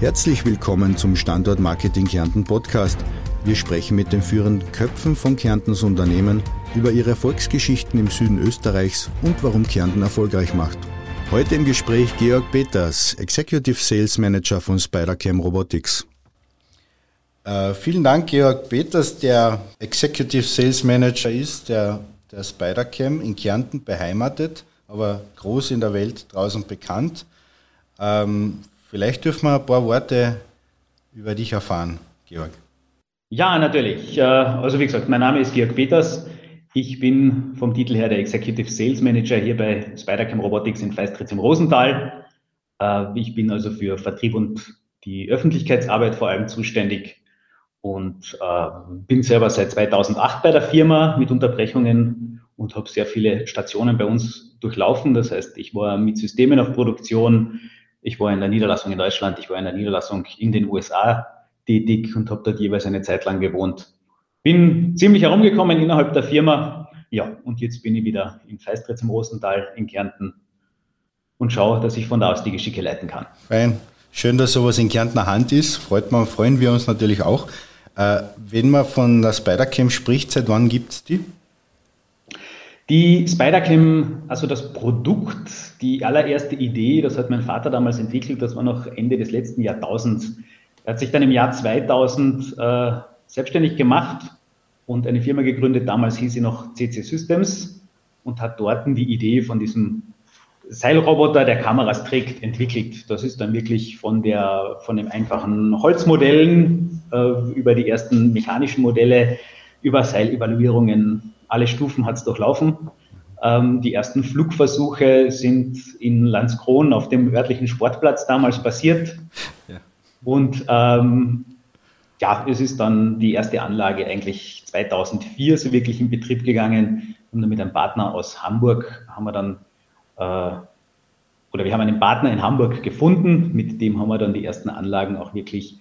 Herzlich willkommen zum Standort Marketing Kärnten Podcast. Wir sprechen mit den führenden Köpfen von Kärntens Unternehmen über ihre Erfolgsgeschichten im Süden Österreichs und warum Kärnten erfolgreich macht. Heute im Gespräch Georg Peters, Executive Sales Manager von Spidercam Robotics. Äh, vielen Dank, Georg Peters, der Executive Sales Manager ist, der, der Spidercam in Kärnten beheimatet, aber groß in der Welt draußen bekannt. Ähm, Vielleicht dürfen wir ein paar Worte über dich erfahren, Georg. Ja, natürlich. Äh, also wie gesagt, mein Name ist Georg Peters. Ich bin vom Titel her der Executive Sales Manager hier bei Spidercam Robotics in Feistritz im Rosental. Äh, ich bin also für Vertrieb und die Öffentlichkeitsarbeit vor allem zuständig und äh, bin selber seit 2008 bei der Firma mit Unterbrechungen und habe sehr viele Stationen bei uns durchlaufen. Das heißt, ich war mit Systemen auf Produktion, ich war in der Niederlassung in Deutschland, ich war in der Niederlassung in den USA tätig und habe dort jeweils eine Zeit lang gewohnt. Bin ziemlich herumgekommen innerhalb der Firma. Ja, und jetzt bin ich wieder in Feistritz im Rosental in Kärnten und schaue, dass ich von da aus die Geschicke leiten kann. Fein. Schön, dass sowas in Kärntner Hand ist. Freut man, freuen wir uns natürlich auch. Äh, wenn man von der Spidercam spricht, seit wann gibt es die? Die Spidercam, also das Produkt, die allererste Idee, das hat mein Vater damals entwickelt, das war noch Ende des letzten Jahrtausends. Er hat sich dann im Jahr 2000 äh, selbstständig gemacht und eine Firma gegründet, damals hieß sie noch CC Systems und hat dort die Idee von diesem Seilroboter, der Kameras trägt, entwickelt. Das ist dann wirklich von, der, von den einfachen Holzmodellen äh, über die ersten mechanischen Modelle, über Seilevaluierungen alle Stufen hat es durchlaufen. Ähm, die ersten Flugversuche sind in Landskron auf dem örtlichen Sportplatz damals passiert. Ja. Und ähm, ja, es ist dann die erste Anlage eigentlich 2004 so wirklich in Betrieb gegangen. Und mit einem Partner aus Hamburg haben wir dann, äh, oder wir haben einen Partner in Hamburg gefunden, mit dem haben wir dann die ersten Anlagen auch wirklich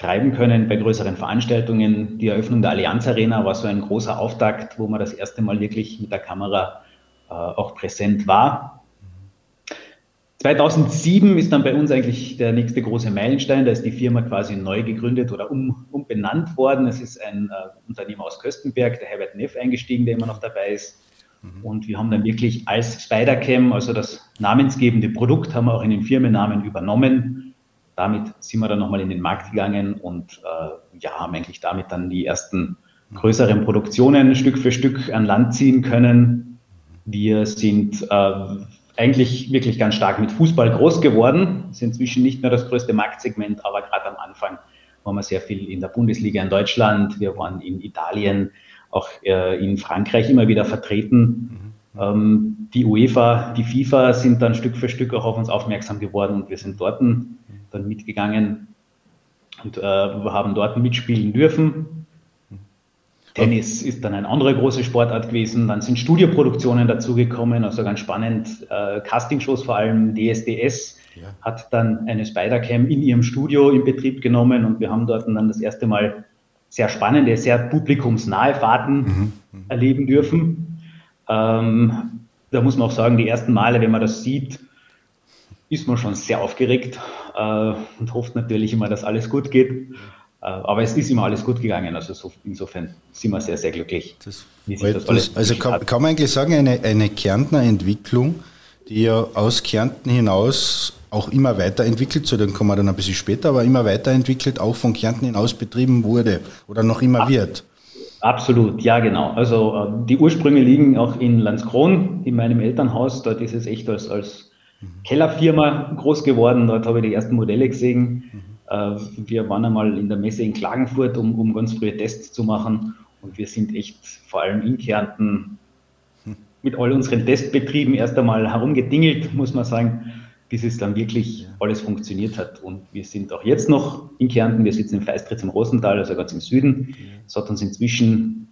treiben können bei größeren Veranstaltungen. Die Eröffnung der Allianz Arena war so ein großer Auftakt, wo man das erste Mal wirklich mit der Kamera äh, auch präsent war. 2007 ist dann bei uns eigentlich der nächste große Meilenstein. Da ist die Firma quasi neu gegründet oder um, umbenannt worden. Es ist ein äh, Unternehmer aus Köstenberg, der Herbert Neff, eingestiegen, der immer noch dabei ist. Mhm. Und wir haben dann wirklich als Spidercam, also das namensgebende Produkt, haben wir auch in den Firmennamen übernommen damit sind wir dann nochmal in den Markt gegangen und äh, ja, haben eigentlich damit dann die ersten größeren Produktionen Stück für Stück an Land ziehen können. Wir sind äh, eigentlich wirklich ganz stark mit Fußball groß geworden, ist inzwischen nicht mehr das größte Marktsegment, aber gerade am Anfang waren wir sehr viel in der Bundesliga in Deutschland, wir waren in Italien, auch äh, in Frankreich immer wieder vertreten. Ähm, die UEFA, die FIFA sind dann Stück für Stück auch auf uns aufmerksam geworden und wir sind dort dann mitgegangen und äh, haben dort mitspielen dürfen. Tennis ist dann eine andere große Sportart gewesen. Dann sind Studioproduktionen dazugekommen, also ganz spannend. Äh, Castingshows vor allem, DSDS ja. hat dann eine Spidercam in ihrem Studio in Betrieb genommen und wir haben dort dann das erste Mal sehr spannende, sehr publikumsnahe Fahrten. Mhm. erleben dürfen. Ähm, da muss man auch sagen, die ersten Male, wenn man das sieht, ist man schon sehr aufgeregt äh, und hofft natürlich immer, dass alles gut geht. Äh, aber es ist immer alles gut gegangen. Also so, insofern sind wir sehr, sehr glücklich. Das, das das, also kann, kann, man eigentlich sagen, eine, eine Kärntner Entwicklung, die ja aus Kärnten hinaus auch immer weiterentwickelt, zu dem kommen wir dann ein bisschen später, aber immer weiterentwickelt, auch von Kärnten hinaus betrieben wurde oder noch immer Ach, wird. Absolut, ja genau. Also äh, die Ursprünge liegen auch in Landskron, in meinem Elternhaus. Dort ist es echt als, als Kellerfirma groß geworden. Dort habe ich die ersten Modelle gesehen. Mhm. Wir waren einmal in der Messe in Klagenfurt, um, um ganz frühe Tests zu machen. Und wir sind echt vor allem in Kärnten hm. mit all unseren Testbetrieben erst einmal herumgedingelt, muss man sagen, bis es dann wirklich alles funktioniert hat. Und wir sind auch jetzt noch in Kärnten. Wir sitzen in Feistritz im Rosental, also ganz im Süden. Es hat uns inzwischen,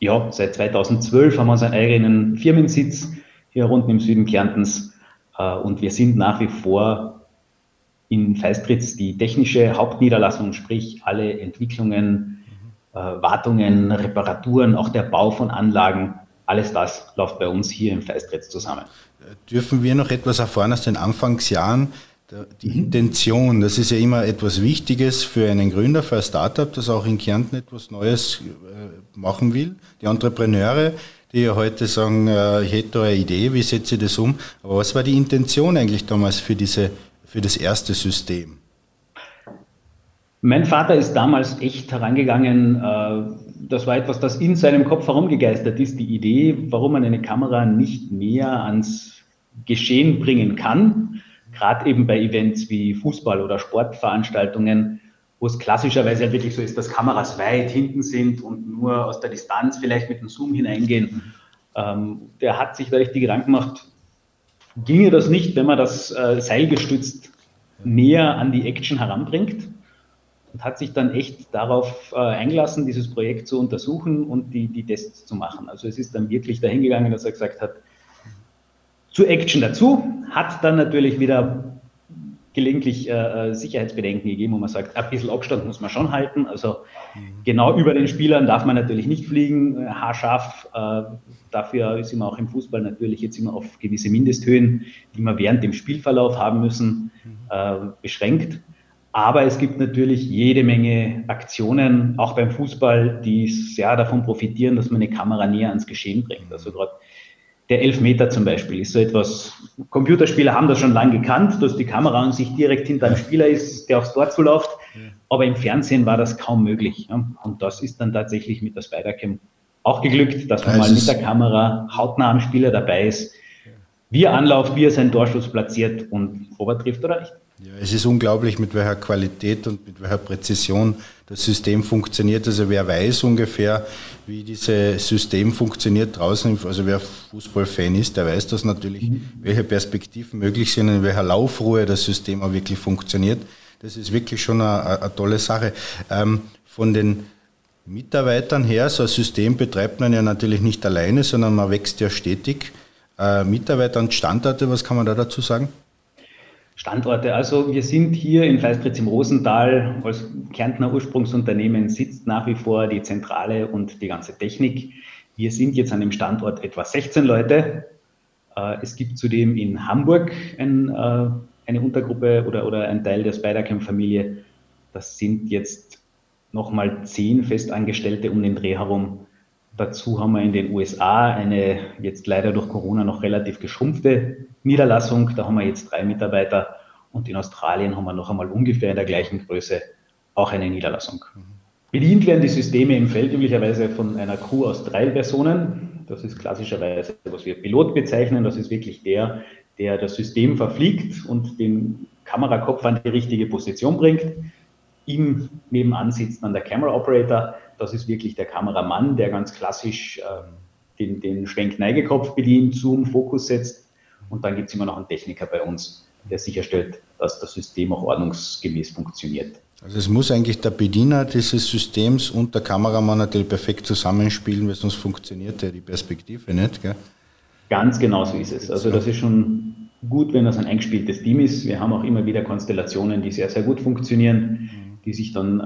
ja, seit 2012 haben wir unseren eigenen Firmensitz hier unten im Süden Kärntens. Äh, und wir sind nach wie vor in Feistritz die technische Hauptniederlassung, sprich alle Entwicklungen, äh, Wartungen, Reparaturen, auch der Bau von Anlagen, alles das läuft bei uns hier im Feistritz zusammen. Dürfen wir noch etwas erfahren aus den Anfangsjahren die Intention, das ist ja immer etwas Wichtiges für einen Gründer, für ein Startup, das auch in Kärnten etwas Neues äh, machen will. Die Entrepreneure, die ja heute sagen, äh, ich hätte da eine Idee, wie setze ich das um? Aber was war die Intention eigentlich damals für, diese, für das erste System? Mein Vater ist damals echt herangegangen, äh, das war etwas, das in seinem Kopf herumgegeistert ist, die Idee, warum man eine Kamera nicht näher ans Geschehen bringen kann, gerade eben bei Events wie Fußball- oder Sportveranstaltungen, wo es klassischerweise halt wirklich so ist, dass Kameras weit hinten sind und nur aus der Distanz vielleicht mit dem Zoom hineingehen. Ähm, der hat sich da echt die Gedanken gemacht, ginge das nicht, wenn man das äh, seilgestützt näher an die Action heranbringt? Und hat sich dann echt darauf äh, eingelassen, dieses Projekt zu untersuchen und die, die Tests zu machen. Also es ist dann wirklich dahin gegangen, dass er gesagt hat, zu Action dazu, hat dann natürlich wieder gelegentlich äh, äh Sicherheitsbedenken gegeben, wo man sagt, ein bisschen Abstand muss man schon halten. Also mhm. genau über den Spielern darf man natürlich nicht fliegen, äh, haarscharf. Äh, dafür ist immer auch im Fußball natürlich jetzt immer auf gewisse Mindesthöhen, die wir während dem Spielverlauf haben müssen, mhm. äh, beschränkt. Aber es gibt natürlich jede Menge Aktionen, auch beim Fußball, die sehr davon profitieren, dass man eine Kamera näher ans Geschehen bringt. Also gerade der Elfmeter zum Beispiel ist so etwas, Computerspieler haben das schon lange gekannt, dass die Kamera an sich direkt hinter einem Spieler ist, der aufs Tor zuläuft. Aber im Fernsehen war das kaum möglich. Und das ist dann tatsächlich mit der Spider-Cam auch geglückt, dass man mal mit der Kamera hautnah am Spieler dabei ist, wie er anläuft, wie er seinen Torschuss platziert und ob er trifft oder nicht. Ja, es ist unglaublich, mit welcher Qualität und mit welcher Präzision das System funktioniert. Also wer weiß ungefähr, wie dieses System funktioniert draußen, also wer Fußballfan ist, der weiß das natürlich, mhm. welche Perspektiven möglich sind, in welcher Laufruhe das System auch wirklich funktioniert. Das ist wirklich schon eine, eine tolle Sache. Ähm, von den Mitarbeitern her, so ein System betreibt man ja natürlich nicht alleine, sondern man wächst ja stetig. Äh, Mitarbeiter und Standorte, was kann man da dazu sagen? Standorte. Also wir sind hier in Feistritz im Rosental als Kärntner Ursprungsunternehmen sitzt nach wie vor die Zentrale und die ganze Technik. Wir sind jetzt an dem Standort etwa 16 Leute. Äh, es gibt zudem in Hamburg ein, äh, eine Untergruppe oder, oder ein Teil der Spidercam-Familie. Das sind jetzt nochmal zehn Festangestellte um den Dreh herum. Dazu haben wir in den USA eine jetzt leider durch Corona noch relativ geschrumpfte Niederlassung. Da haben wir jetzt drei Mitarbeiter und in Australien haben wir noch einmal ungefähr in der gleichen Größe auch eine Niederlassung. Bedient werden die Systeme im Feld üblicherweise von einer Crew aus drei Personen. Das ist klassischerweise, was wir Pilot bezeichnen. Das ist wirklich der, der das System verfliegt und den Kamerakopf an die richtige Position bringt. Ihm nebenan sitzt dann der Camera Operator. Das ist wirklich der Kameramann, der ganz klassisch äh, den, den Schwenk-Neigekopf bedient, Zoom, Fokus setzt und dann gibt es immer noch einen Techniker bei uns, der sicherstellt, dass das System auch ordnungsgemäß funktioniert. Also es muss eigentlich der Bediener dieses Systems und der Kameramann natürlich perfekt zusammenspielen, weil sonst funktioniert ja die Perspektive nicht. Gell? Ganz genau so ist es. Also das ist schon gut, wenn das ein eingespieltes Team ist. Wir haben auch immer wieder Konstellationen, die sehr, sehr gut funktionieren. Die sich dann äh,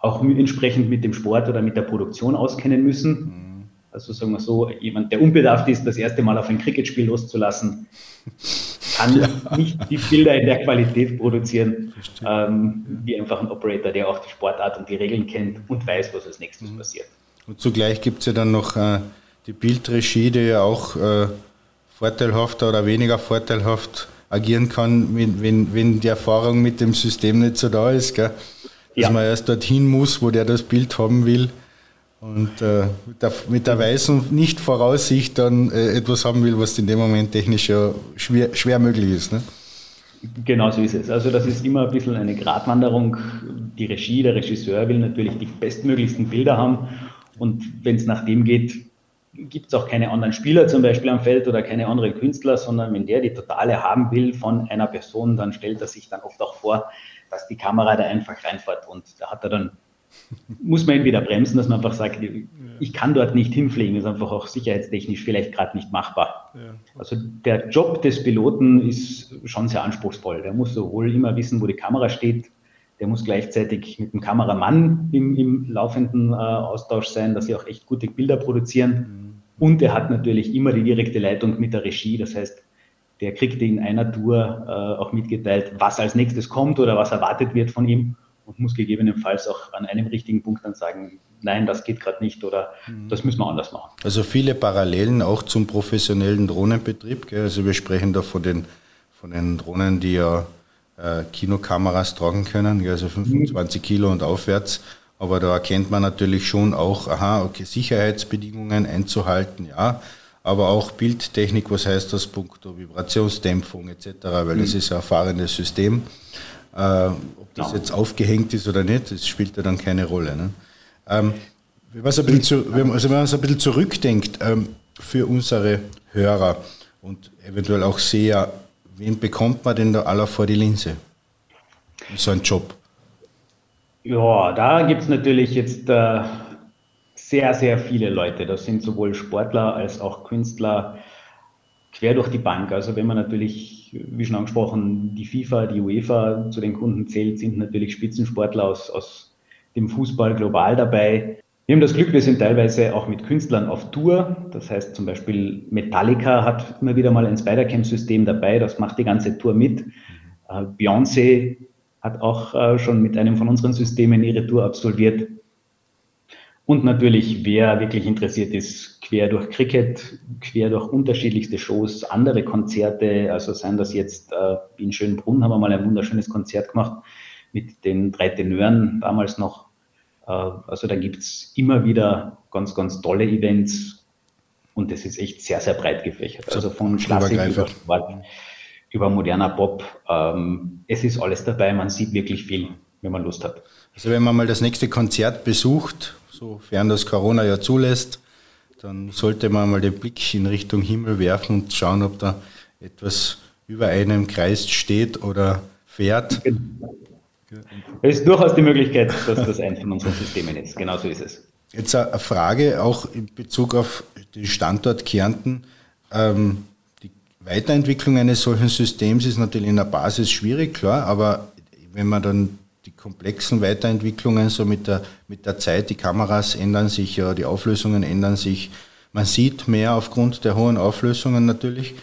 auch entsprechend mit dem Sport oder mit der Produktion auskennen müssen. Mhm also sagen wir so, jemand, der unbedarft ist, das erste Mal auf ein Cricketspiel loszulassen, kann ja. nicht die Bilder in der Qualität produzieren, ähm, wie einfach ein Operator, der auch die Sportart und die Regeln kennt und weiß, was als nächstes mhm. passiert. Und zugleich gibt es ja dann noch äh, die Bildregie, die ja auch äh, vorteilhafter oder weniger vorteilhaft agieren kann, wenn, wenn, wenn die Erfahrung mit dem System nicht so da ist. Gell? Dass ja. man erst dorthin muss, wo der das Bild haben will. Und äh, mit, der, mit der weißen Nicht-Voraussicht dann äh, etwas haben will, was in dem Moment technisch ja schwer, schwer möglich ist. Ne? Genau so ist es. Also das ist immer ein bisschen eine Gratwanderung. Die Regie, der Regisseur will natürlich die bestmöglichsten Bilder haben. Und wenn es nach dem geht, gibt es auch keine anderen Spieler zum Beispiel am Feld oder keine anderen Künstler, sondern wenn der die totale haben will von einer Person, dann stellt er sich dann oft auch vor, dass die Kamera da einfach reinfährt. Und da hat er dann muss man entweder bremsen, dass man einfach sagt, ich kann dort nicht hinfliegen, ist einfach auch sicherheitstechnisch vielleicht gerade nicht machbar. Ja. Also der Job des Piloten ist schon sehr anspruchsvoll. Der muss sowohl immer wissen, wo die Kamera steht, der muss gleichzeitig mit dem Kameramann im, im laufenden äh, Austausch sein, dass sie auch echt gute Bilder produzieren. Mhm. Und er hat natürlich immer die direkte Leitung mit der Regie. Das heißt, der kriegt in einer Tour äh, auch mitgeteilt, was als nächstes kommt oder was erwartet wird von ihm und muss gegebenenfalls auch an einem richtigen Punkt dann sagen, nein, das geht gerade nicht oder mhm. das müssen wir anders machen. Also viele Parallelen auch zum professionellen Drohnenbetrieb. Gell? Also wir sprechen da von den, von den Drohnen, die ja äh, Kinokameras tragen können, gell? also 25 mhm. Kilo und aufwärts. Aber da erkennt man natürlich schon auch, aha, okay, Sicherheitsbedingungen einzuhalten, ja, aber auch Bildtechnik, was heißt das, punkto Vibrationsdämpfung etc., weil mhm. das ist ein erfahrenes System. Äh, ob das ja. jetzt aufgehängt ist oder nicht, das spielt ja dann keine Rolle. Ne? Ähm, wenn man so ein bisschen, zu, also wenn man so ein bisschen zurückdenkt ähm, für unsere Hörer und eventuell auch Seher, wen bekommt man denn da aller vor die Linse? So ein Job. Ja, da gibt es natürlich jetzt äh, sehr, sehr viele Leute. Das sind sowohl Sportler als auch Künstler quer durch die Bank. Also wenn man natürlich, wie schon angesprochen, die FIFA, die UEFA zu den Kunden zählt, sind natürlich Spitzensportler aus, aus dem Fußball global dabei. Wir haben das Glück, wir sind teilweise auch mit Künstlern auf Tour. Das heißt zum Beispiel Metallica hat immer wieder mal ein Spider-Cam-System dabei, das macht die ganze Tour mit. Äh, Beyoncé hat auch äh, schon mit einem von unseren Systemen ihre Tour absolviert. Und natürlich, wer wirklich interessiert ist, quer durch Cricket, quer durch unterschiedlichste Shows, andere Konzerte, also seien das jetzt äh, in Schönbrunn haben wir mal ein wunderschönes Konzert gemacht mit den drei Tenören damals noch. Äh, also da gibt es immer wieder ganz, ganz tolle Events und das ist echt sehr, sehr breit gefächert. Also von Klassik über Sport, über moderner Pop. Ähm, es ist alles dabei, man sieht wirklich viel, wenn man Lust hat. Also wenn man mal das nächste Konzert besucht, sofern das Corona ja zulässt, dann sollte man mal den Blick in Richtung Himmel werfen und schauen, ob da etwas über einem Kreis steht oder fährt. Es ist durchaus die Möglichkeit, dass das eins von unseren Systemen ist. Genau so ist es. Jetzt eine Frage auch in Bezug auf den Standort Kärnten. Ähm, Weiterentwicklung eines solchen Systems ist natürlich in der Basis schwierig, klar, aber wenn man dann die komplexen Weiterentwicklungen so mit der, mit der Zeit, die Kameras ändern sich ja, die Auflösungen ändern sich. Man sieht mehr aufgrund der hohen Auflösungen natürlich.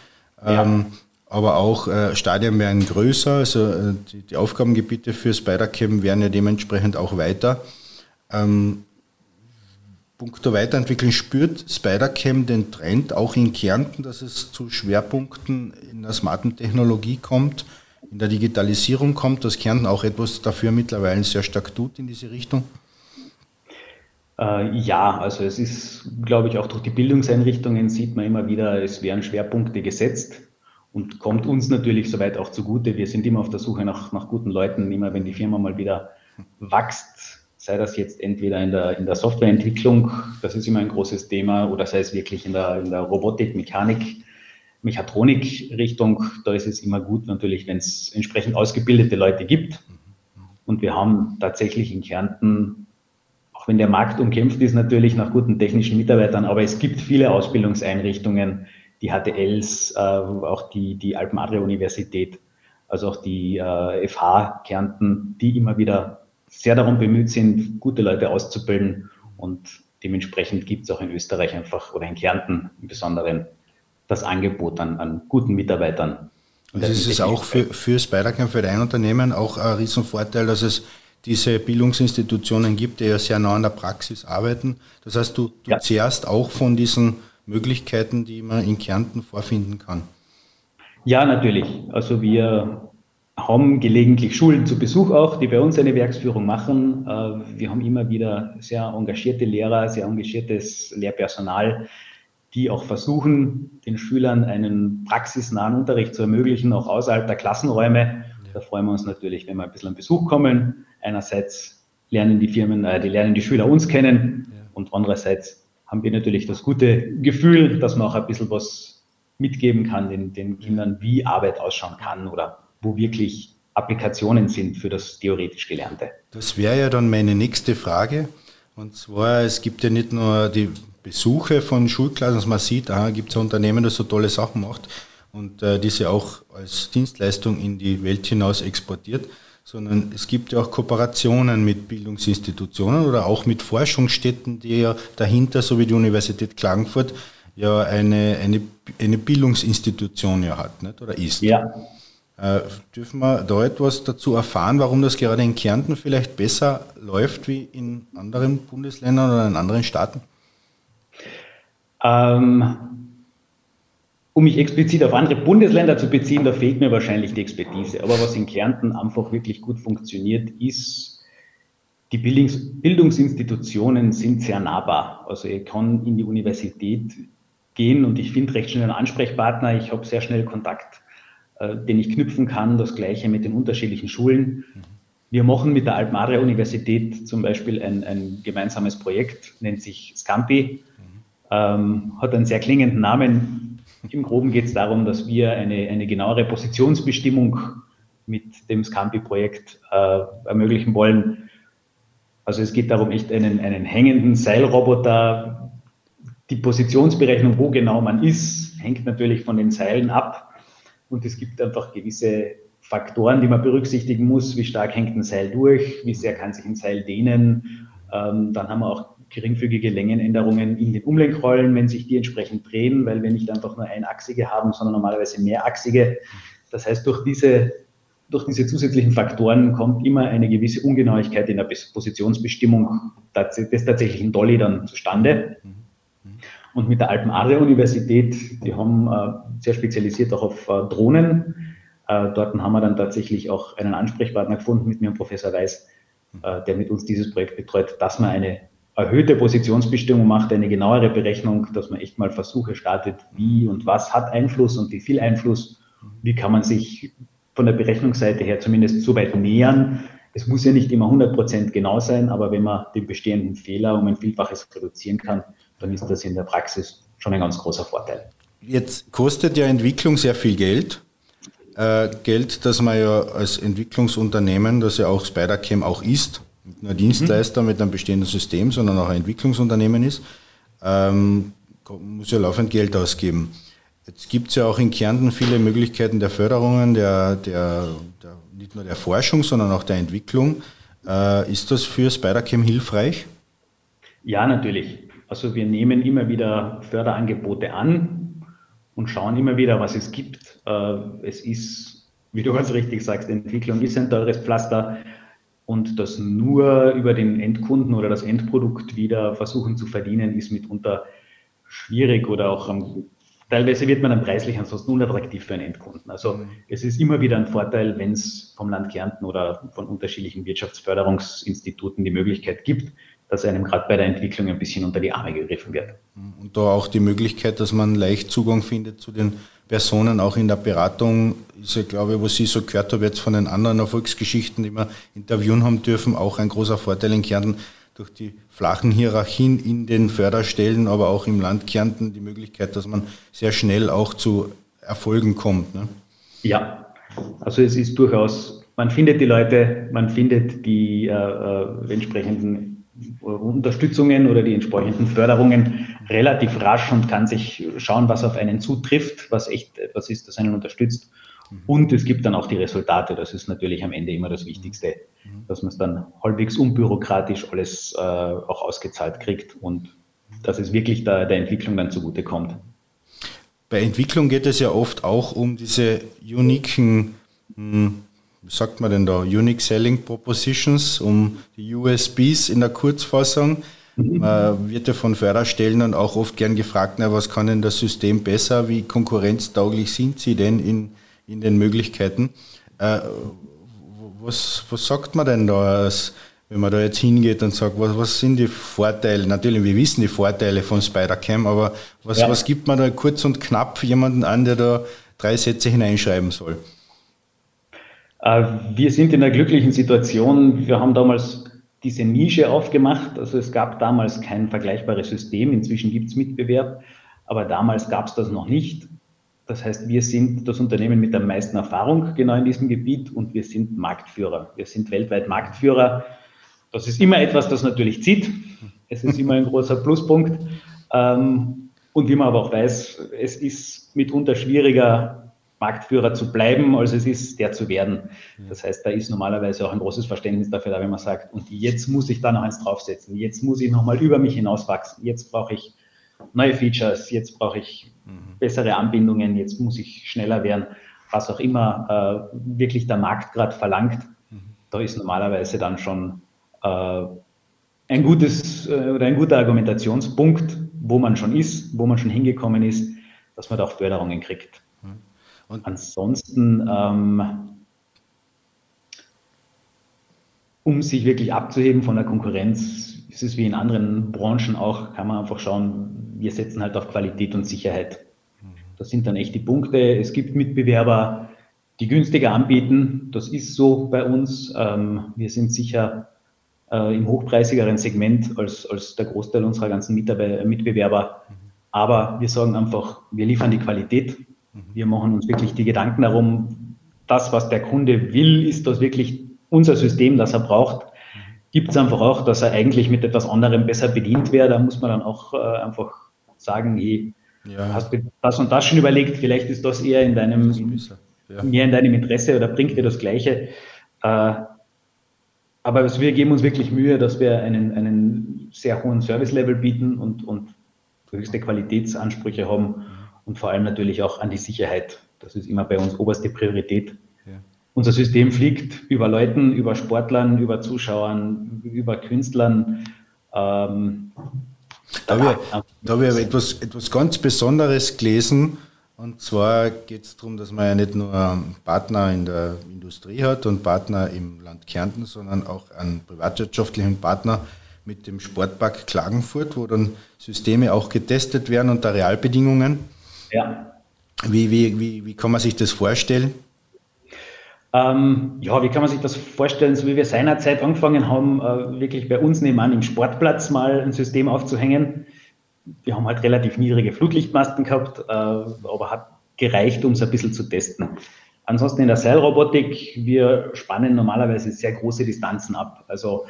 Ja. Ähm, aber auch äh, Stadien werden größer, also äh, die, die, Aufgabengebiete für Spidercam werden ja dementsprechend auch weiter. Ähm, Punkto Weiterentwicklung spürt Spidercam den Trend auch in Kärnten, dass es zu Schwerpunkten in der smarten Technologie kommt in der Digitalisierung kommt, dass Kärnten auch etwas dafür mittlerweile sehr stark tut in diese Richtung? Äh, ja, also es ist, glaube ich, auch durch die Bildungseinrichtungen sieht man immer wieder, es werden Schwerpunkte gesetzt und kommt uns natürlich soweit auch zugute. Wir sind immer auf der Suche nach, nach guten Leuten, immer wenn die Firma mal wieder wächst, sei das jetzt entweder in der, in der Softwareentwicklung, das ist immer ein großes Thema, oder sei es wirklich in der, in der Robotik, Mechanik, Mechatronik-Richtung, da ist es immer gut natürlich, wenn es entsprechend ausgebildete Leute gibt. Und wir haben tatsächlich in Kärnten, auch wenn der Markt umkämpft ist, natürlich nach guten technischen Mitarbeitern, aber es gibt viele Ausbildungseinrichtungen, die HTLs, äh, auch die, die Alpen-Adria-Universität, also auch die äh, FH Kärnten, die immer wieder sehr darum bemüht sind, gute Leute auszubilden. Und dementsprechend gibt es auch in Österreich einfach oder in Kärnten im Besonderen das Angebot an, an guten Mitarbeitern. Und das ist es auch für, für Spidercamp, für dein Unternehmen auch ein Riesenvorteil, dass es diese Bildungsinstitutionen gibt, die ja sehr nah an der Praxis arbeiten. Das heißt, du, du ja. zehrst auch von diesen Möglichkeiten, die man in Kärnten vorfinden kann. Ja, natürlich. Also wir haben gelegentlich Schulen zu Besuch auch, die bei uns eine Werksführung machen. Äh, wir haben immer wieder sehr engagierte Lehrer, sehr engagiertes Lehrpersonal, die auch versuchen, den Schülern einen praxisnahen Unterricht zu ermöglichen, auch außerhalb der Klassenräume. Da freuen wir uns natürlich, wenn wir ein bisschen an Besuch kommen. Einerseits lernen die Firmen, äh, die lernen die Schüler uns kennen und andererseits haben wir natürlich das gute Gefühl, dass man auch ein bisschen was mitgeben kann den, den Kindern, wie Arbeit ausschauen kann oder wo wirklich Applikationen sind für das theoretisch Gelernte. Das wäre ja dann meine nächste Frage. Und zwar, es gibt ja nicht nur die Besuche von Schulklassen, dass man sieht, aha, gibt es ein Unternehmen, das so tolle Sachen macht und äh, diese auch als Dienstleistung in die Welt hinaus exportiert, sondern es gibt ja auch Kooperationen mit Bildungsinstitutionen oder auch mit Forschungsstätten, die ja dahinter, so wie die Universität Klagenfurt, ja eine, eine, eine Bildungsinstitution ja hat, nicht? oder ist. Ja. Äh, dürfen wir da etwas dazu erfahren, warum das gerade in Kärnten vielleicht besser läuft wie in anderen Bundesländern oder in anderen Staaten? Ähm, um mich explizit auf andere Bundesländer zu beziehen, da fehlt mir wahrscheinlich die Expertise. Aber was in Kärnten einfach wirklich gut funktioniert, ist, die Bildungs Bildungsinstitutionen sind sehr nahbar. Also ich kann in die Universität gehen und ich finde recht schnell einen Ansprechpartner. Ich habe sehr schnell Kontakt, äh, den ich knüpfen kann. Das gleiche mit den unterschiedlichen Schulen. Wir machen mit der Altmare Universität zum Beispiel ein, ein gemeinsames Projekt, nennt sich Scampi, ähm, hat einen sehr klingenden Namen, im Groben geht es darum, dass wir eine, eine genauere Positionsbestimmung mit dem Scampi-Projekt äh, ermöglichen wollen. Also es geht darum, echt einen, einen hängenden Seilroboter, die Positionsberechnung, wo genau man ist, hängt natürlich von den Seilen ab. Und es gibt einfach gewisse Faktoren, die man berücksichtigen muss. Wie stark hängt ein Seil durch? Wie sehr kann sich ein Seil dehnen? Ähm, dann haben wir auch geringfügige Längenänderungen in den Umlenkrollen, wenn sich die entsprechend drehen, weil wir nicht einfach nur einachsige haben, sondern normalerweise mehrachsige. Das heißt, durch diese, durch diese zusätzlichen Faktoren kommt immer eine gewisse Ungenauigkeit in der Positionsbestimmung des tatsächlichen Dolly dann zustande. Und mit der Alpen-Adria-Universität, die haben äh, sehr spezialisiert auch auf äh, Drohnen. Äh, dort haben wir dann tatsächlich auch einen Ansprechpartner gefunden mit mir, Professor Weiß, der mit uns dieses Projekt betreut, dass man eine erhöhte Positionsbestimmung macht, eine genauere Berechnung, dass man echt mal Versuche startet, wie und was hat Einfluss und wie viel Einfluss, wie kann man sich von der Berechnungsseite her zumindest so weit nähern. Es muss ja nicht immer 100% genau sein, aber wenn man den bestehenden Fehler um ein Vielfaches reduzieren kann, dann ist das in der Praxis schon ein ganz großer Vorteil. Jetzt kostet ja Entwicklung sehr viel Geld. Äh, Geld, das man ja als Entwicklungsunternehmen, das ja auch Spidercam auch ist, nicht nur Dienstleister mhm. mit einem bestehenden System, sondern auch ein Entwicklungsunternehmen ist, ähm, muss ja laufend Geld ausgeben. Jetzt gibt es ja auch in Kärnten viele Möglichkeiten der Förderungen, der, der, der, nicht nur der Forschung, sondern auch der Entwicklung. Äh, ist das für Spidercam hilfreich? Ja, natürlich. Also wir nehmen immer wieder Förderangebote an und schauen immer wieder, was es gibt. Äh, es ist, wie du ganz richtig sagst, Entwicklung ist ein teures Pflaster und das nur über den Endkunden oder das Endprodukt wieder versuchen zu verdienen, ist mitunter schwierig oder auch teilweise wird man dann preislich ansonsten unattraktiv für einen Endkunden. Also mhm. es ist immer wieder ein Vorteil, wenn es vom Land Kärnten oder von unterschiedlichen Wirtschaftsförderungsinstituten die Möglichkeit gibt, dass einem gerade bei der Entwicklung ein bisschen unter die Arme gegriffen wird. Und da auch die Möglichkeit, dass man leicht Zugang findet zu den Personen, auch in der Beratung, ist ja, glaube ich, was ich so gehört habe jetzt von den anderen Erfolgsgeschichten, die wir interviewen haben dürfen, auch ein großer Vorteil in Kärnten durch die flachen Hierarchien in den Förderstellen, aber auch im Land Kärnten die Möglichkeit, dass man sehr schnell auch zu Erfolgen kommt. Ne? Ja, also es ist durchaus, man findet die Leute, man findet die äh, äh entsprechenden Unterstützungen oder die entsprechenden Förderungen relativ rasch und kann sich schauen, was auf einen zutrifft, was echt etwas ist, das einen unterstützt. Und es gibt dann auch die Resultate. Das ist natürlich am Ende immer das Wichtigste, dass man es dann halbwegs unbürokratisch alles äh, auch ausgezahlt kriegt und dass es wirklich der, der Entwicklung dann zugutekommt. Bei Entwicklung geht es ja oft auch um diese uniken hm, wie sagt man denn da, Unique Selling Propositions, um die USBs in der Kurzfassung. Mhm. Man wird ja von Förderstellen dann auch oft gern gefragt, na, was kann denn das System besser, wie konkurrenztauglich sind sie denn in, in den Möglichkeiten? Äh, was, was sagt man denn da, wenn man da jetzt hingeht und sagt, was, was sind die Vorteile? Natürlich, wir wissen die Vorteile von Spider-Cam, aber was, ja. was gibt man da kurz und knapp jemanden an, der da drei Sätze hineinschreiben soll? Äh, wir sind in einer glücklichen Situation. Wir haben damals diese Nische aufgemacht. Also es gab damals kein vergleichbares System. Inzwischen gibt es Mitbewerb, aber damals gab es das noch nicht. Das heißt, wir sind das Unternehmen mit der meisten Erfahrung genau in diesem Gebiet und wir sind Marktführer. Wir sind weltweit Marktführer. Das ist immer etwas, das natürlich zieht. Es ist immer ein großer Pluspunkt. Ähm, und wie man aber auch weiß, es ist mitunter schwieriger, Marktführer zu bleiben, als es ist, der zu werden. Das heißt, da ist normalerweise auch ein großes Verständnis dafür da, wenn man sagt, und jetzt muss ich da noch eins draufsetzen, jetzt muss ich nochmal über mich hinauswachsen, jetzt brauche ich neue Features, jetzt brauche ich mhm. bessere Anbindungen, jetzt muss ich schneller werden, was auch immer äh, wirklich der Markt gerade verlangt. Mhm. Da ist normalerweise dann schon äh, ein gutes äh, oder ein guter Argumentationspunkt, wo man schon ist, wo man schon hingekommen ist, dass man da auch Förderungen kriegt. Und Ansonsten, ähm, um sich wirklich abzuheben von der Konkurrenz, ist es wie in anderen Branchen auch, kann man einfach schauen, wir setzen halt auf Qualität und Sicherheit. Mhm. Das sind dann echt die Punkte. Es gibt Mitbewerber, die günstiger anbieten. Das ist so bei uns. Ähm, wir sind sicher äh, im hochpreisigeren Segment als, als der Großteil unserer ganzen Mitbewerber. Mhm. Aber wir sagen einfach, wir liefern die Qualität wir machen uns wirklich die Gedanken darum, das, was der Kunde will, ist das wirklich unser System, das er braucht. Gibt es einfach auch, dass er eigentlich mit etwas anderem besser bedient wäre. Da muss man dann auch äh, einfach sagen, hey, ja. hast du das und das schon überlegt? Vielleicht ist das eher in deinem, ja. mehr in deinem Interesse oder bringt dir das Gleiche. Äh, aber wir geben uns wirklich Mühe, dass wir einen, einen sehr hohen Service-Level bieten und, und höchste Qualitätsansprüche haben und vor allem natürlich auch an die Sicherheit. Das ist immer bei uns oberste Priorität. Ja. Unser System fliegt über Leuten, über Sportlern, über Zuschauern, über Künstlern. Ähm, da habe ich, da hab ich etwas, etwas ganz Besonderes gelesen. Und zwar geht es darum, dass man ja nicht nur Partner in der Industrie hat und Partner im Land Kärnten, sondern auch einen privatwirtschaftlichen Partner mit dem Sportpark Klagenfurt, wo dann Systeme auch getestet werden unter Realbedingungen. Ja. Wie, wie, wie, wie kann man sich das vorstellen? Ähm, ja, wie kann man sich das vorstellen, so wie wir seinerzeit angefangen haben, äh, wirklich bei uns nebenan im Sportplatz mal ein System aufzuhängen. Wir haben halt relativ niedrige Flutlichtmasten gehabt, äh, aber hat gereicht, um es ein bisschen zu testen. Ansonsten in der Seilrobotik, wir spannen normalerweise sehr große Distanzen ab. Also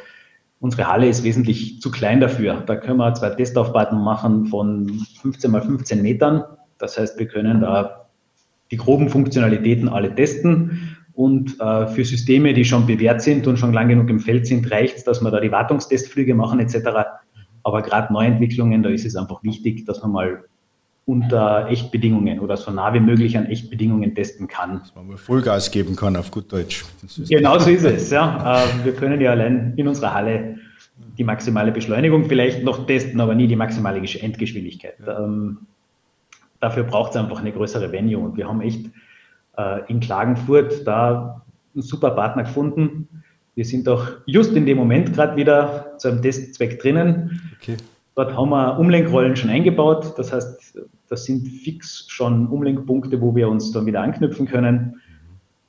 unsere Halle ist wesentlich zu klein dafür. Da können wir zwei Testaufbauten machen von 15 mal 15 Metern das heißt, wir können da die groben Funktionalitäten alle testen und äh, für Systeme, die schon bewährt sind und schon lang genug im Feld sind, reicht es, dass wir da die Wartungstestflüge machen etc. Aber gerade Neuentwicklungen, da ist es einfach wichtig, dass man mal unter Echtbedingungen oder so nah wie möglich an Echtbedingungen testen kann. Dass man mal Vollgas geben kann auf gut Deutsch. Genau so ist es. Ja. Äh, wir können ja allein in unserer Halle die maximale Beschleunigung vielleicht noch testen, aber nie die maximale Endgeschwindigkeit. Ähm, dafür braucht es einfach eine größere Venue. Und wir haben echt äh, in Klagenfurt da einen super Partner gefunden. Wir sind auch just in dem Moment gerade wieder zu einem Testzweck drinnen. Okay. Dort haben wir Umlenkrollen schon eingebaut. Das heißt, das sind fix schon Umlenkpunkte, wo wir uns dann wieder anknüpfen können.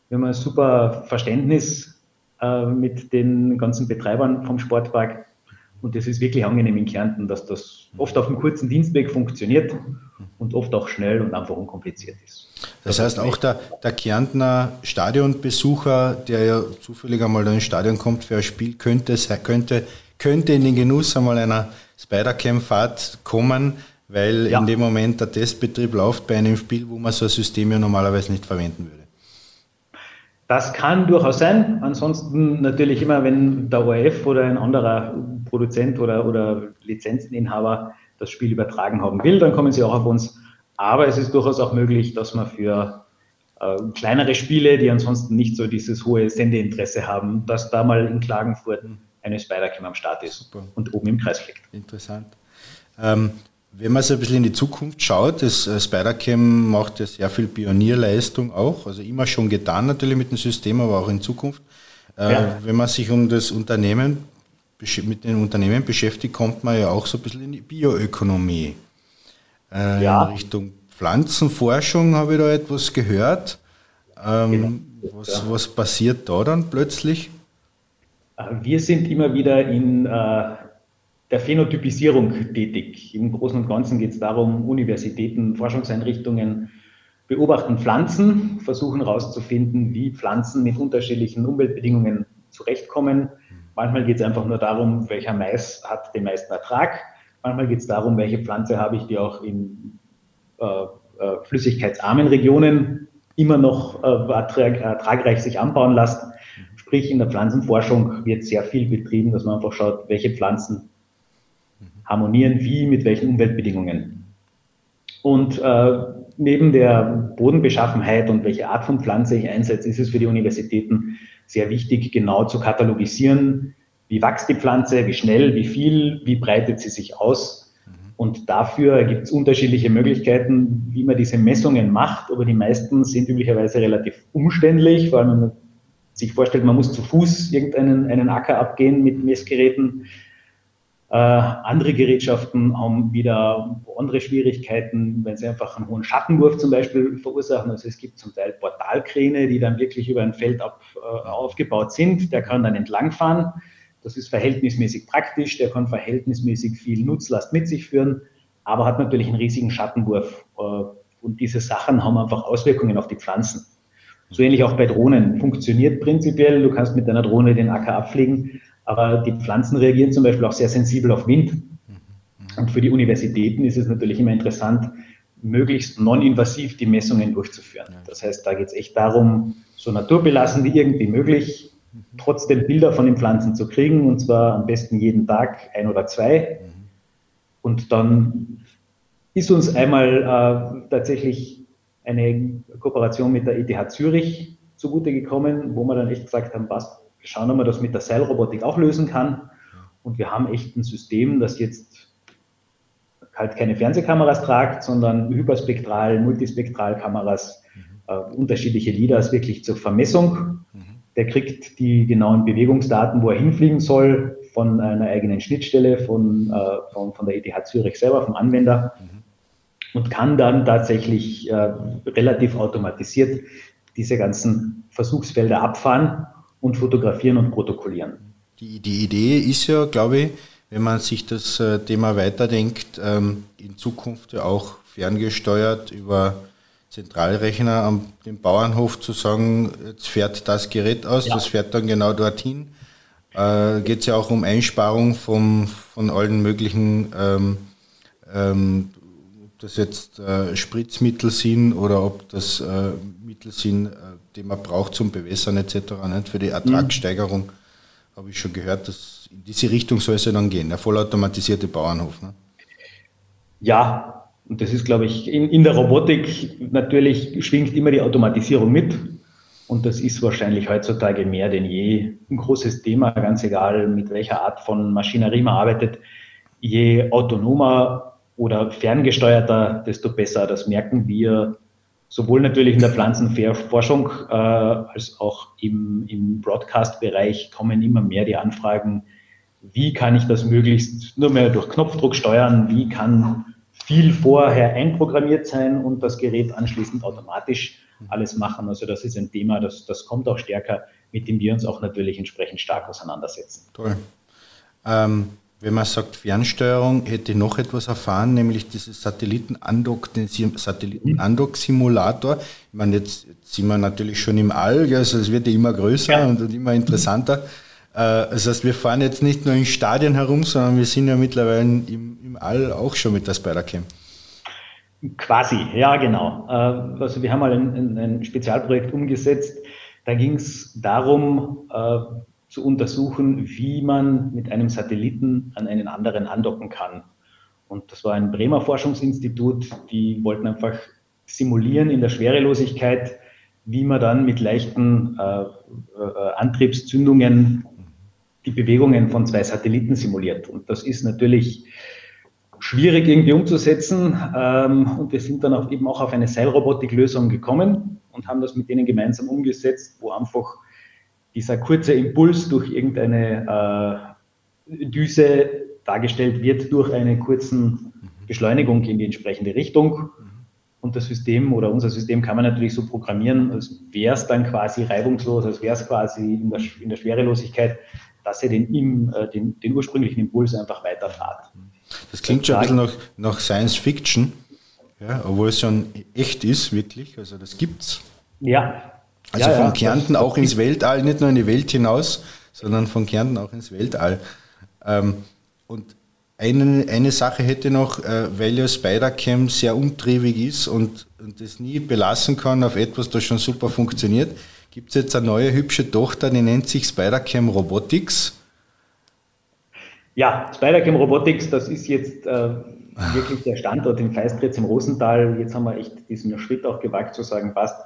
Wir haben ein super Verständnis äh, mit den ganzen Betreibern vom Sportpark. Und das ist wirklich angenehm in Kärnten, dass das oft auf einem kurzen Dienstweg funktioniert und oft auch schnell und einfach unkompliziert ist. Das, heißt, auch der, der Kärntner Stadionbesucher, der ja zufällig einmal ins Stadion kommt für ein Spiel, könnte, könnte, könnte in den Genuss einmal einer Spider-Cam-Fahrt kommen, weil ja. in dem Moment der Testbetrieb läuft bei einem Spiel, wo man so ein System ja normalerweise nicht verwenden würde. Das kann durchaus sein. Ansonsten natürlich immer, wenn der ORF oder ein anderer Produzent oder, oder Lizenzeninhaber das Spiel übertragen haben will, dann kommen sie auch auf uns. Aber es ist durchaus auch möglich, dass man für äh, kleinere Spiele, die ansonsten nicht so dieses hohe Sendeinteresse haben, dass da mal in Klagenfurt eine Spider-Cam am Start ist Super. und oben im Kreis fliegt. Interessant. Ähm, wenn man so ein bisschen in die Zukunft schaut, das äh, Spider-Cam macht ja sehr viel Pionierleistung auch, also immer schon getan natürlich mit dem System, aber auch in Zukunft. Äh, ja. Wenn man sich um das Unternehmen mit den Unternehmen beschäftigt, kommt man ja auch so ein bisschen in die Bioökonomie. Äh, ja. In Richtung Pflanzenforschung habe ich da etwas gehört. Ähm, genau. was, ja. was passiert da dann plötzlich? Äh, wir sind immer wieder in äh, der Phänotypisierung tätig. Im Großen und Ganzen geht es darum, Universitäten, Forschungseinrichtungen beobachten Pflanzen, versuchen herauszufinden, wie Pflanzen mit unterschiedlichen Umweltbedingungen zurechtkommen Manchmal geht es einfach nur darum, welcher Mais hat den meisten Ertrag. Manchmal geht es darum, welche Pflanze habe ich, die auch in äh, äh, flüssigkeitsarmen Regionen immer noch äh, ertrag, ertragreich sich anbauen lässt. Sprich, in der Pflanzenforschung wird sehr viel betrieben, dass man einfach schaut, welche Pflanzen harmonieren wie, mit welchen Umweltbedingungen. Und äh, neben der Bodenbeschaffenheit und welche Art von Pflanze ich einsetze, ist es für die Universitäten sehr wichtig, genau zu katalogisieren, wie wächst die Pflanze, wie schnell, wie viel, wie breitet sie sich aus. Und dafür gibt es unterschiedliche Möglichkeiten, wie man diese Messungen macht, aber die meisten sind üblicherweise relativ umständlich, vor allem wenn man sich vorstellt, man muss zu Fuß irgendeinen einen Acker abgehen mit Messgeräten. Äh, andere Gerätschaften haben wieder andere Schwierigkeiten, wenn sie einfach einen hohen Schattenwurf zum Beispiel verursachen. Also es gibt zum Teil Portalkräne, die dann wirklich über ein Feld ab, äh, aufgebaut sind. Der kann dann entlangfahren. Das ist verhältnismäßig praktisch, der kann verhältnismäßig viel Nutzlast mit sich führen, aber hat natürlich einen riesigen Schattenwurf. Äh, und diese Sachen haben einfach Auswirkungen auf die Pflanzen. So ähnlich auch bei Drohnen. Funktioniert prinzipiell, du kannst mit deiner Drohne den Acker abfliegen, aber die Pflanzen reagieren zum Beispiel auch sehr sensibel auf Wind. Und für die Universitäten ist es natürlich immer interessant, möglichst non-invasiv die Messungen durchzuführen. Das heißt, da geht es echt darum, so naturbelassen wie irgendwie möglich trotzdem Bilder von den Pflanzen zu kriegen, und zwar am besten jeden Tag ein oder zwei. Und dann ist uns einmal äh, tatsächlich eine Kooperation mit der ETH Zürich zugute gekommen, wo wir dann echt gesagt haben, was, schauen wir mal, dass mit der Seilrobotik auch lösen kann. Und wir haben echt ein System, das jetzt halt keine Fernsehkameras tragt, sondern Hyperspektral, Multispektralkameras, mhm. äh, unterschiedliche LIDARs wirklich zur Vermessung der kriegt die genauen Bewegungsdaten, wo er hinfliegen soll, von einer eigenen Schnittstelle von, äh, von, von der ETH Zürich selber, vom Anwender, mhm. und kann dann tatsächlich äh, relativ automatisiert diese ganzen Versuchsfelder abfahren und fotografieren und protokollieren. Die, die Idee ist ja, glaube ich, wenn man sich das äh, Thema weiterdenkt, ähm, in Zukunft ja auch ferngesteuert über Zentralrechner am dem Bauernhof zu sagen, jetzt fährt das Gerät aus, ja. das fährt dann genau dorthin. Äh, Geht es ja auch um Einsparung vom, von allen möglichen, ähm, ähm, ob das jetzt äh, Spritzmittel sind oder ob das äh, Mittel sind, äh, die man braucht zum Bewässern etc. Nicht? Für die Ertragssteigerung mhm. habe ich schon gehört, dass in diese Richtung soll es ja dann gehen, der vollautomatisierte Bauernhof. Ne? Ja, und das ist, glaube ich, in, in der Robotik natürlich schwingt immer die Automatisierung mit. Und das ist wahrscheinlich heutzutage mehr denn je ein großes Thema, ganz egal mit welcher Art von Maschinerie man arbeitet. Je autonomer oder ferngesteuerter, desto besser. Das merken wir sowohl natürlich in der Pflanzenforschung äh, als auch im, im Broadcast-Bereich kommen immer mehr die Anfragen, wie kann ich das möglichst nur mehr durch Knopfdruck steuern, wie kann viel vorher einprogrammiert sein und das Gerät anschließend automatisch alles machen. Also das ist ein Thema, das, das kommt auch stärker, mit dem wir uns auch natürlich entsprechend stark auseinandersetzen. Toll. Ähm, wenn man sagt Fernsteuerung, hätte ich noch etwas erfahren, nämlich dieses Satelliten-Andock, den Satelliten-Andock-Simulator. Ich meine, jetzt sind wir natürlich schon im All, also es wird ja immer größer ja. und, und immer interessanter. Äh, das heißt, wir fahren jetzt nicht nur in Stadien herum, sondern wir sind ja mittlerweile im, im All auch schon mit der Spider-Cam. Quasi, ja, genau. Äh, also wir haben mal ein, ein Spezialprojekt umgesetzt. Da ging es darum, äh, zu untersuchen, wie man mit einem Satelliten an einen anderen andocken kann. Und das war ein Bremer Forschungsinstitut, die wollten einfach simulieren in der Schwerelosigkeit, wie man dann mit leichten äh, äh, Antriebszündungen die Bewegungen von zwei Satelliten simuliert. Und das ist natürlich schwierig irgendwie umzusetzen. Ähm, und wir sind dann auch eben auch auf eine Seilrobotik-Lösung gekommen und haben das mit denen gemeinsam umgesetzt, wo einfach dieser kurze Impuls durch irgendeine äh, Düse dargestellt wird durch eine kurzen Beschleunigung in die entsprechende Richtung. Und das System oder unser System kann man natürlich so programmieren, als wäre es dann quasi reibungslos, als wäre es quasi in der, in der Schwerelosigkeit dass er den, äh, den, den ursprünglichen Impuls einfach weiterfahrt. Das klingt schon ein bisschen nach, nach Science Fiction, ja, obwohl es schon echt ist, wirklich. Also das gibt's. Ja. Also ja, von ja, Kärnten auch ins Weltall, nicht nur in die Welt hinaus, sondern von Kärnten auch ins Weltall. Ähm, und eine, eine Sache hätte noch, äh, weil ja Spider-Cam sehr umtriebig ist und, und das nie belassen kann auf etwas, das schon super funktioniert, gibt es jetzt eine neue hübsche Tochter, die nennt sich Spider-Cam Robotics. Ja, Spidercam Robotics, das ist jetzt äh, wirklich der Standort in Feistritz im Rosental. Jetzt haben wir echt diesen Schritt auch gewagt zu sagen, passt.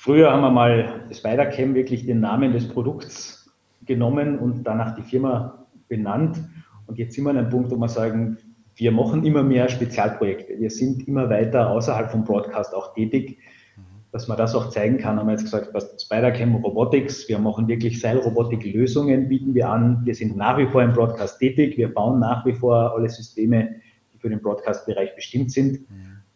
Früher haben wir mal Spidercam wirklich den Namen des Produkts genommen und danach die Firma benannt. Und jetzt sind wir an einem Punkt, wo wir sagen, wir machen immer mehr Spezialprojekte. Wir sind immer weiter außerhalb vom Broadcast auch tätig dass man das auch zeigen kann, haben wir jetzt gesagt, was Spidercam Robotics, wir machen wirklich Seilrobotik-Lösungen, bieten wir an. Wir sind nach wie vor im Broadcast tätig, wir bauen nach wie vor alle Systeme, die für den Broadcast-Bereich bestimmt sind.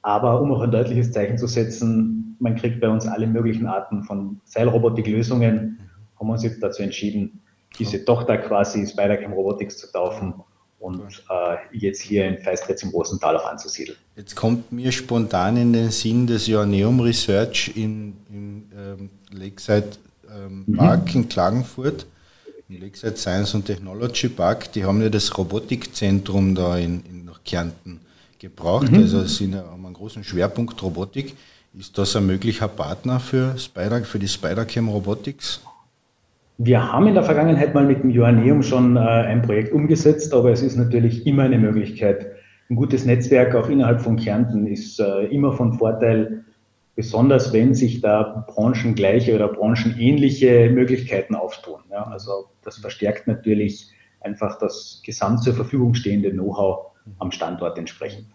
Aber um auch ein deutliches Zeichen zu setzen, man kriegt bei uns alle möglichen Arten von Seilrobotik-Lösungen, haben wir uns jetzt dazu entschieden, diese Tochter quasi Spidercam Robotics zu taufen und äh, jetzt hier in Feistritz im Rosental auch anzusiedeln. Jetzt kommt mir spontan in den Sinn das Joanneum Research in, im ähm, Lakeside ähm, mhm. Park in Klagenfurt, im Lakeside Science and Technology Park. Die haben ja das Robotikzentrum da in, in nach Kärnten gebraucht. Mhm. Also sie haben einen großen Schwerpunkt Robotik. Ist das ein möglicher Partner für, Spider, für die Spidercam Robotics? Wir haben in der Vergangenheit mal mit dem Joanneum schon äh, ein Projekt umgesetzt, aber es ist natürlich immer eine Möglichkeit. Ein gutes Netzwerk auch innerhalb von Kärnten ist äh, immer von Vorteil, besonders wenn sich da branchengleiche oder branchenähnliche Möglichkeiten auftun. Ja, also das verstärkt natürlich einfach das gesamt zur Verfügung stehende Know-how am Standort entsprechend.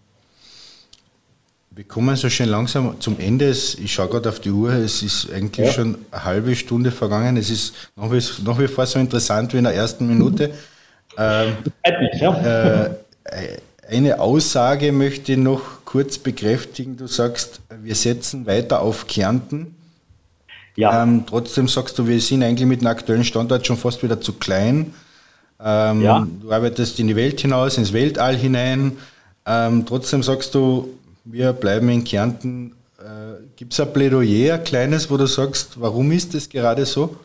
Wir kommen so schön langsam zum Ende. Ich schaue gerade auf die Uhr, es ist eigentlich ja. schon eine halbe Stunde vergangen. Es ist nach wie, nach wie vor so interessant wie in der ersten Minute. Ähm, äh, eine Aussage möchte ich noch kurz bekräftigen. Du sagst, wir setzen weiter auf Kärnten. Ja. Ähm, trotzdem sagst du, wir sind eigentlich mit dem aktuellen Standort schon fast wieder zu klein. Ähm, ja. Du arbeitest in die Welt hinaus, ins Weltall hinein. Ähm, trotzdem sagst du, wir bleiben in Kärnten. Äh, Gibt es ein Plädoyer, ein kleines, wo du sagst, warum ist das gerade so?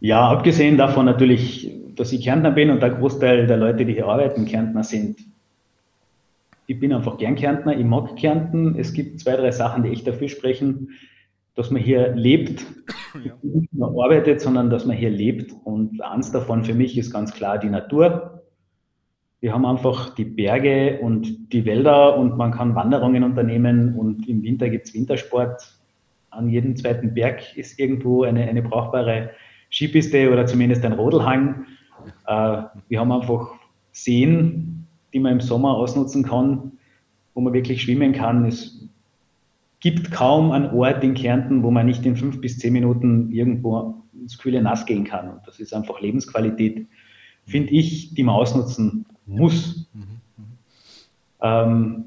Ja, abgesehen davon natürlich, dass ich Kärntner bin und der Großteil der Leute, die hier arbeiten, Kärntner sind. Ich bin einfach gern Kärntner, ich mag Kärnten. Es gibt zwei, drei Sachen, die echt dafür sprechen, dass man hier lebt, ja. nicht nur arbeitet, sondern dass man hier lebt. Und eins davon für mich ist ganz klar die Natur. Wir haben einfach die Berge und die Wälder und man kann Wanderungen unternehmen und im Winter gibt es Wintersport. An jedem zweiten Berg ist irgendwo eine, eine brauchbare Skipiste oder zumindest ein Rodelhang. Äh, wir haben einfach Seen, die man im Sommer ausnutzen kann, wo man wirklich schwimmen kann. Es gibt kaum einen Ort in Kärnten, wo man nicht in fünf bis zehn Minuten irgendwo ins kühle Nass gehen kann. Und das ist einfach Lebensqualität, finde ich, die man ausnutzen muss. Mhm. Ähm,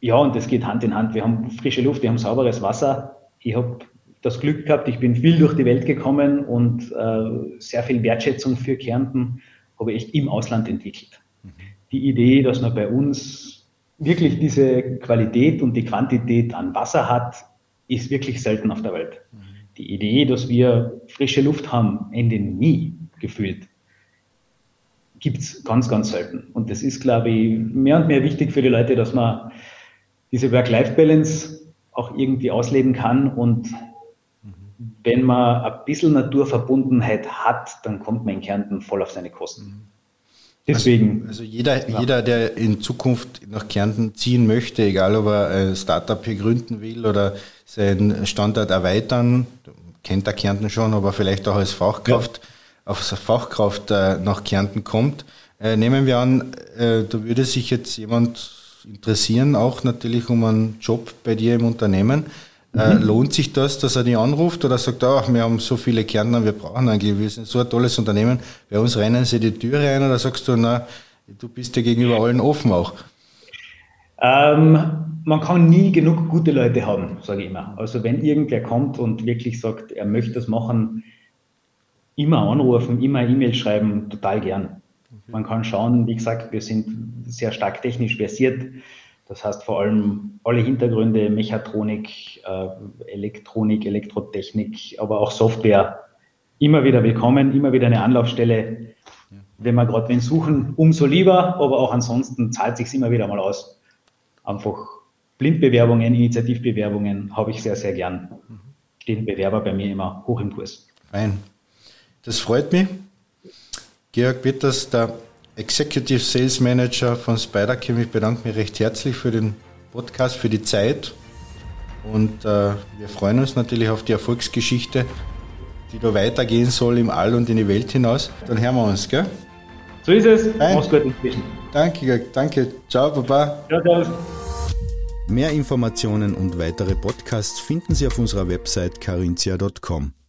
ja, und das geht Hand in Hand. Wir haben frische Luft, wir haben sauberes Wasser. Ich habe das Glück gehabt, ich bin viel durch die Welt gekommen und äh, sehr viel Wertschätzung für Kärnten habe ich im Ausland entwickelt. Mhm. Die Idee, dass man bei uns wirklich diese Qualität und die Quantität an Wasser hat, ist wirklich selten auf der Welt. Mhm. Die Idee, dass wir frische Luft haben, endet nie gefühlt gibt es ganz, ganz selten. Und das ist, glaube ich, mehr und mehr wichtig für die Leute, dass man diese Work-Life-Balance auch irgendwie ausleben kann. Und wenn man ein bisschen Naturverbundenheit hat, dann kommt man in Kärnten voll auf seine Kosten. Deswegen. Also, also jeder, ja. jeder, der in Zukunft nach Kärnten ziehen möchte, egal ob er ein Startup hier gründen will oder seinen Standort erweitern, kennt er Kärnten schon, aber vielleicht auch als Fachkraft. Ja auf Fachkraft äh, nach Kärnten kommt. Äh, nehmen wir an, äh, da würde sich jetzt jemand interessieren, auch natürlich um einen Job bei dir im Unternehmen. Mhm. lohnt sich das, dass er die anruft oder sagt, ach, wir haben so viele Kärntner, wir brauchen eigentlich, wir sind so ein tolles Unternehmen, bei uns rennen sie die Türe ein oder sagst du, na, du bist ja gegenüber allen offen auch? Ähm, man kann nie genug gute Leute haben, sage ich immer. Also wenn irgendwer kommt und wirklich sagt, er möchte das machen, immer anrufen, immer E-Mail schreiben, total gern. Man kann schauen, wie gesagt, wir sind sehr stark technisch versiert. Das heißt vor allem alle Hintergründe, Mechatronik, äh, Elektronik, Elektrotechnik, aber auch Software. Immer wieder willkommen, immer wieder eine Anlaufstelle. Wenn wir gerade wen suchen, umso lieber, aber auch ansonsten zahlt sich immer wieder mal aus. Einfach Blindbewerbungen, Initiativbewerbungen habe ich sehr, sehr gern. Mhm. Stehen Bewerber bei mir immer hoch im Kurs. Fein. Das freut mich. Georg Peters, der Executive Sales Manager von Spidercam. Ich bedanke mich recht herzlich für den Podcast, für die Zeit. Und äh, wir freuen uns natürlich auf die Erfolgsgeschichte, die da weitergehen soll im All und in die Welt hinaus. Dann hören wir uns, gell? So ist es. Mach's gut inzwischen. Danke, danke. Ciao, Baba. Ciao, ciao. Mehr Informationen und weitere Podcasts finden Sie auf unserer Website carintia.com.